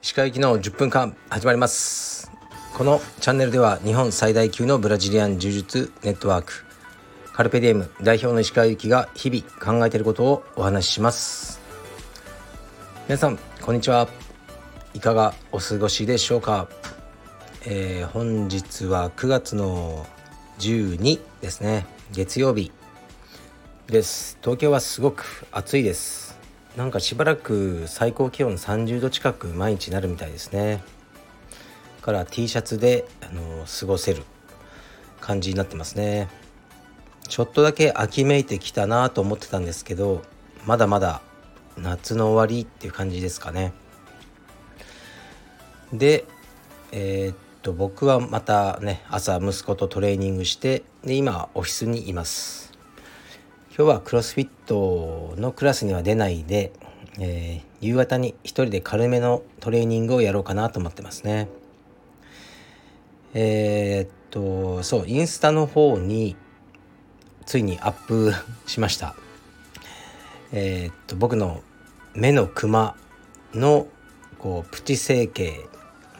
石川行きの10分間始まります。このチャンネルでは日本最大級のブラジリアン柔術ネットワークカルペディエム代表の石川行きが日々考えていることをお話しします。皆さんこんにちは。いかがお過ごしでしょうか、えー、本日は9月の12ですね。月曜日。です。東京はすごく暑いです。なんかしばらく最高気温30度近く毎日なるみたいですね。から T シャツであの過ごせる感じになってますね。ちょっとだけ秋めいてきたなと思ってたんですけどまだまだ夏の終わりっていう感じですかね。でえー、っと僕はまたね朝息子とトレーニングしてで今オフィスにいます。今日はクロスフィットのクラスには出ないで、えー、夕方に一人で軽めのトレーニングをやろうかなと思ってますね。えー、っとそうインスタの方についにアップしました。えー、っと僕の目のクマのこうプチ整形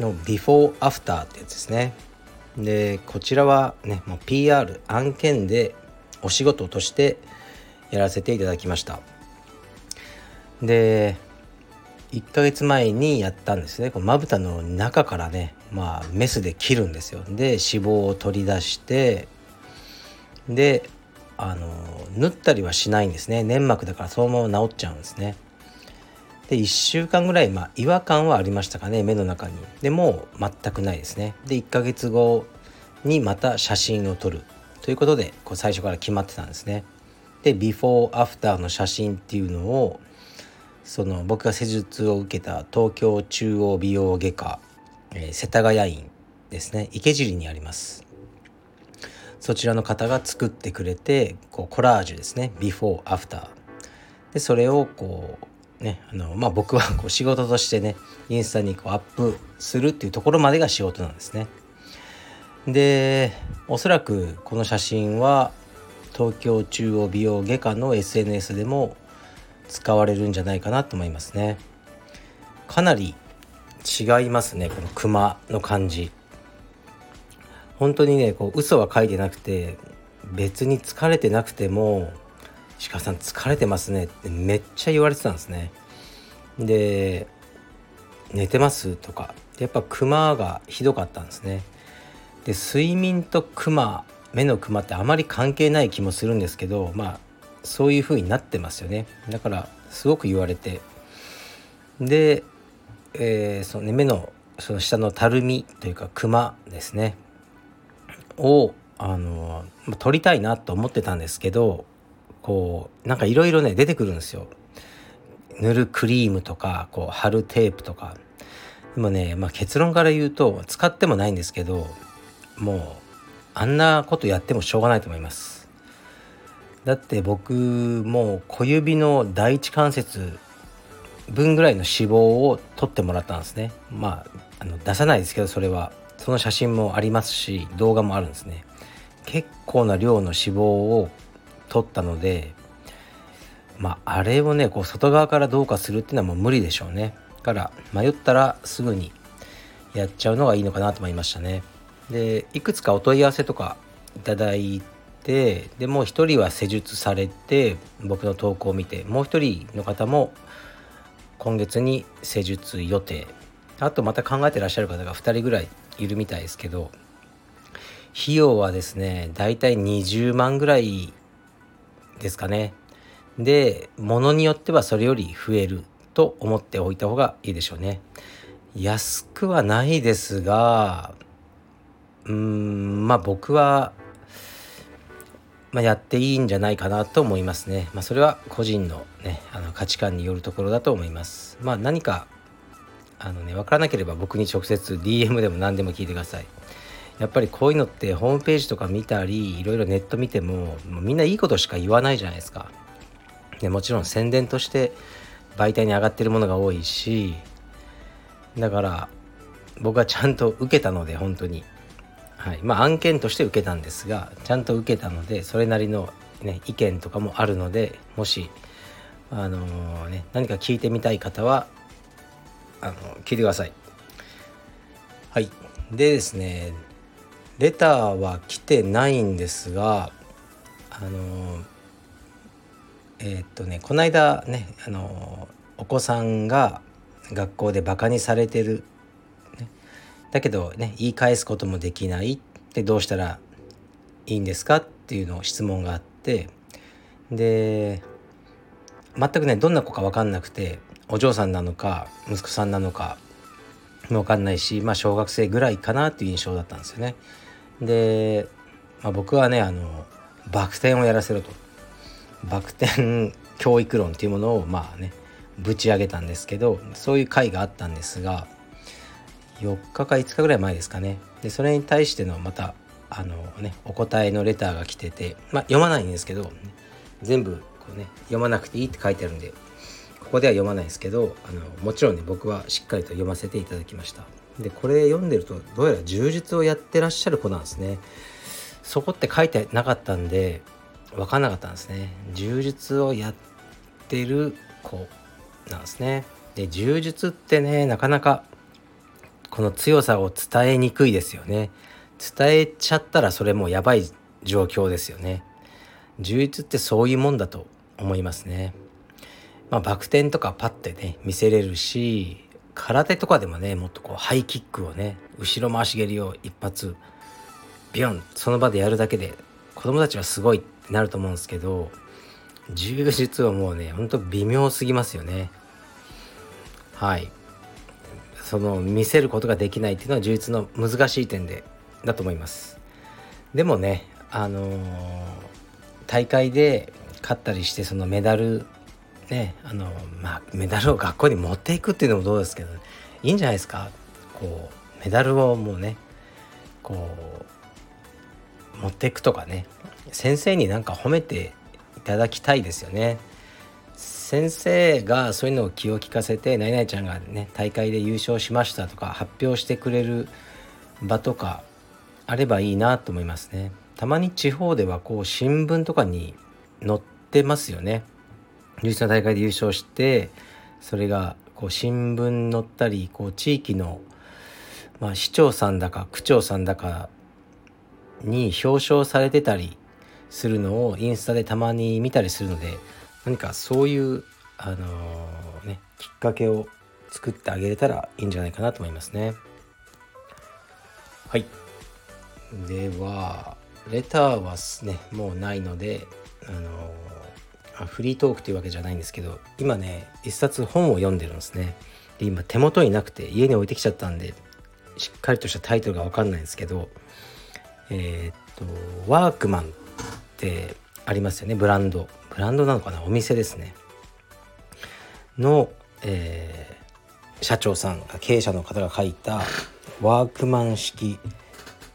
のビフォーアフターってやつですね。でこちらはねもう PR 案件でお仕事としてやらせていただきました。で1ヶ月前にやったんですね。まぶたの中からねまあメスで切るんですよ。で脂肪を取り出してであの縫ったりはしないんですね。粘膜だからそのまま治っちゃうんですね。で1週間ぐらい、まあ、違和感はありましたかね目の中に。でも全くないですね。で1ヶ月後にまた写真を撮る。ということでこう最初から決まってたんですね。でビフォーアフターの写真っていうのをその僕が施術を受けた東京中央美容外科、えー、世田谷院ですね。池尻にあります。そちらの方が作ってくれてこうコラージュですね。ビフォーアフターでそれをこうねあのまあ、僕はこう仕事としてねインスタにこうアップするっていうところまでが仕事なんですね。でおそらくこの写真は東京中央美容外科の SNS でも使われるんじゃないかなと思いますね。かなり違いますねこのクマの感じ。本当にねこう嘘は書いてなくて別に疲れてなくても鹿さん疲れてますねってめっちゃ言われてたんですねで寝てますとかやっぱクマがひどかったんですねで睡眠とクマ目のクマってあまり関係ない気もするんですけどまあそういう風になってますよね。だからすごく言われて。で、えー、その、ね、目のその下のたるみというかクマですね。をあの取りたいなと思ってたんですけどこうなんかいろいろね出てくるんですよ。塗るクリームとかこう貼るテープとか。でもね、まあ、結論から言うと使ってもないんですけどもうあんなことやってもしょうがないと思います。だって僕もう小指の第一関節分ぐらいの脂肪を取ってもらったんですね。まああの出さないですけどそれは。その写真もありますし動画もあるんですね。結構な量の脂肪を取ったのでまああれをねこう外側からどうかするっていうのはもう無理でしょうね。から迷ったらすぐにやっちゃうのがいいのかなと思いましたね。でいくつかお問い合わせとかいただいてでもう一人は施術されて僕の投稿を見てもう一人の方も今月に施術予定あとまた考えてらっしゃる方が2人ぐらいいるみたいですけど費用はですねだいたい20万ぐらいですかね。で、ものによってはそれより増えると思っておいた方がいいでしょうね。安くはないですが、うーん、まあ僕は、まあ、やっていいんじゃないかなと思いますね。まあそれは個人のね、あの価値観によるところだと思います。まあ何か、あのね、わからなければ僕に直接 DM でも何でも聞いてください。やっぱりこういうのってホームページとか見たりいろいろネット見てももうみんないいことしか言わないじゃないですかでもちろん宣伝として媒体に上がってるものが多いしだから僕はちゃんと受けたので本当にはい。まあ案件として受けたんですがちゃんと受けたのでそれなりのね意見とかもあるのでもしあのー、ね何か聞いてみたい方はあの聞いてください。はい。でですねレターは来てないんですがあのえー、っとねこの間ねあのお子さんが学校でバカにされてる、だけどね言い返すこともできない。ってどうしたらいいんですかっていうのを質問があって。で全くねどんな子か分かんなくてお嬢さんなのか息子さんなのか分かんないしまあ小学生ぐらいかなっていう印象だったんですよね。で、まあ、僕はねあのバク転をやらせろと。バク転教育論っていうものをまあねぶち上げたんですけどそういう会があったんですが4日か5日ぐらい前ですかね。でそれに対してのまたあのねお答えのレターが来ててまあ読まないんですけど全部こうね読まなくていいって書いてあるんでここでは読まないですけどあのもちろんね僕はしっかりと読ませていただきました。でこれ読んでるとどうやら充実をやってらっしゃる子なんですね。そこって書いてなかったんで分かんなかったんですね。充実をやってる子なんですね。で充実ってねなかなかこの強さを伝えにくいですよね。伝えちゃったらそれもやばい状況ですよね。充実ってそういうもんだと思いますね。まあバク転とかパッてね見せれるし空手とかでもねもっとこうハイキックをね後ろ回し蹴りを一発ビヨンその場でやるだけで子供たちはすごいってなると思うんですけど柔術はもうねほんと微妙すぎますよね。はい。その見せることができないっていうのは充実の難しい点でだと思いますでもねあのー、大会で勝ったりしてそのメダルねあのまあメダルを学校に持っていくっていうのもどうですけど、いいんじゃないですかこうメダルをもうねこう持っていくとかね先生になんか褒めていただきたいですよね。先生がそういうのを気を利かせて「何々ちゃんがね大会で優勝しました」とか発表してくれる場とかあればいいなと思いますね。たまに地方ではこう新聞とかに載ってますよね。優勝の大会で優勝してそれがこう新聞載ったりこう地域の、まあ、市長さんだか区長さんだかに表彰されてたりするのをインスタでたまに見たりするので何かそういう、あのー、ね、きっかけを作ってあげれたらいいんじゃないかなと思いますね。はい。では、レターはね、もうないので、あのー、フリートークというわけじゃないんですけど、今ね、一冊本を読んでるんですね。で、今手元になくて家に置いてきちゃったんで、しっかりとしたタイトルがわかんないんですけど、えー、っと、ワークマンってありますよねブランドブランドなのかな？お店ですね。の、えー、社長さんが経営者の方が書いたワークマン式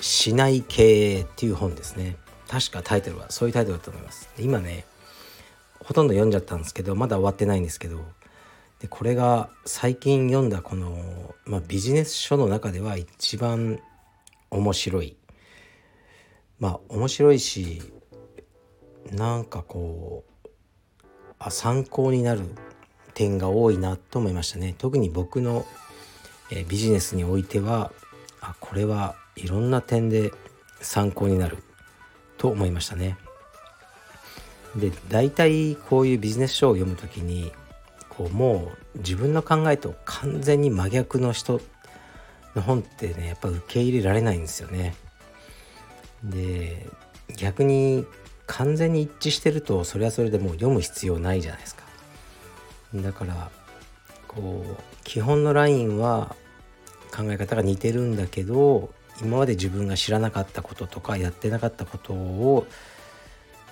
しない経営っていう本ですね。確かタイトルはそういうタイトルだと思います。今ねほとんど読んじゃったんですけどまだ終わってないんですけどでこれが最近読んだこの、まあ、ビジネス書の中では一番面白い。まあ面白いしなんかこうあ参考になる点が多いなと思いましたね。特に僕の、えビジネスにおいてはあこれはいろんな点で参考になると思いましたね。で大体こういうビジネス書を読む時にこうもう自分の考えと完全に真逆の人の本ってねやっぱ受け入れられないんですよね。で逆に完全に一致してるとそれはそれでもう読む必要ないじゃないですかだからこう基本のラインは考え方が似てるんだけど今まで自分が知らなかったこととかやってなかったことを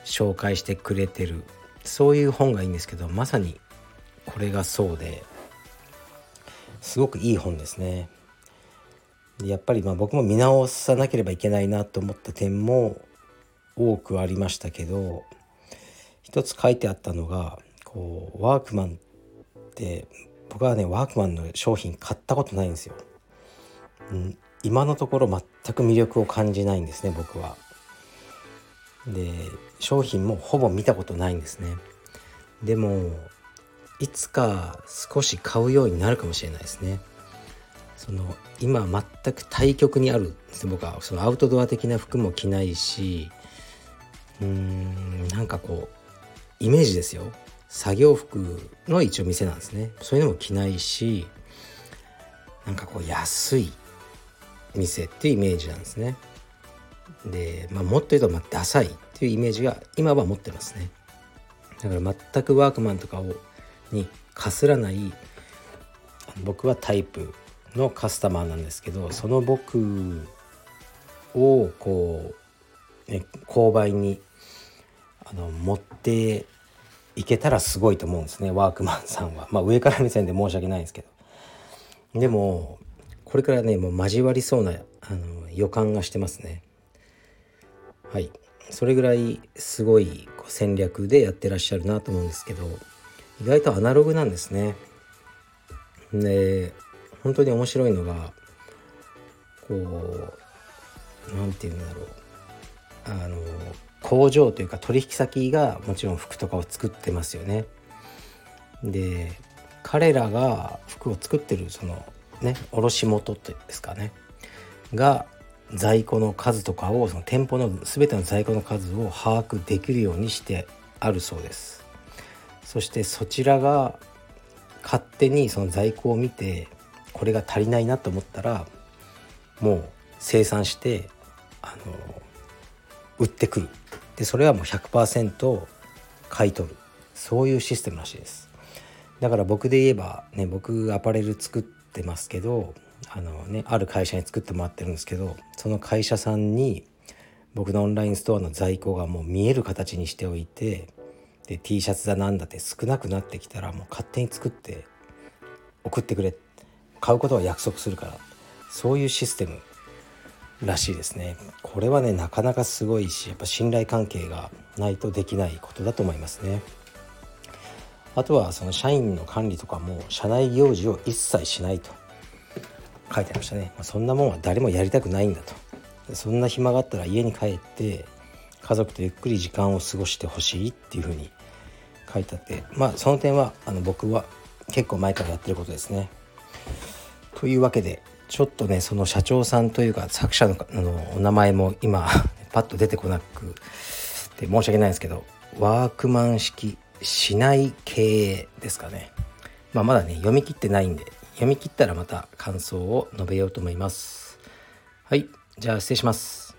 紹介してくれてるそういう本がいいんですけどまさにこれがそうですごくいい本ですね。やっぱりまあ僕も見直さなければいけないなと思った点も多くありましたけど一つ書いてあったのがこうワークマンって僕はねワークマンの商品買ったことないんですよ。ん、今のところ全く魅力を感じないんですね僕は。で商品もほぼ見たことないんですねでもいつか少し買うようになるかもしれないですねその今全く対極にある僕はそのアウトドア的な服も着ないしうーんなんかこうイメージですよ。作業服の一応店なんですね。そういうのも着ないしなんかこう安い店っていうイメージなんですね。で、まあ、もっと言うとまあダサいっていうイメージが今は持ってますね。だから全くワークマンとかをにかすらない僕はタイプのカスタマーなんですけどその僕をこう、ね、購買にあの持っていけたらすごいと思うんですねワークマンさんは。まあ上から目線で申し訳ないんですけど。でもこれからねもう交わりそうなあの予感がしてますね。はいそれぐらいすごい戦略でやってらっしゃるなと思うんですけど意外とアナログなんですね。で本当に面白いのがこう何て言うんだろうあの工場というか取引先がもちろん服とかを作ってますよね。で彼らが服を作ってるそのね卸元ってですかねが在庫の数とかをその店舗の全ての在庫の数を把握できるようにしてあるそうですそしてそちらが勝手にその在庫を見てこれが足りないなと思ったらもう生産してあの売ってくる。でそれはもう100%買い取る。そういうシステムらしいです。だから僕で言えばね僕アパレル作ってますけどあのねある会社に作ってもらってるんですけどその会社さんに僕のオンラインストアの在庫がもう見える形にしておいてで T シャツだなんだって少なくなってきたらもう勝手に作って送ってくれ。買うことは約束するから。そういうシステムらしいですね。これはねなかなかすごいしやっぱ信頼関係がないとできないことだと思いますね。あとはその社員の管理とかも社内行事を一切しないと。書いてありましたね、まあ、そんなもんは誰もやりたくないんだと。そんな暇があったら家に帰って家族とゆっくり時間を過ごしてほしいっていうふうに書いてあって。まあその点はあの僕は結構前からやってることですね。というわけでちょっとねその社長さんというか作者ののお名前も今 パッと出てこなくて申し訳ないんですけどワークマン式しない経営ですかね。まあ、まだね読み切ってないんで読み切ったらまた感想を述べようと思います。はいじゃあ失礼します。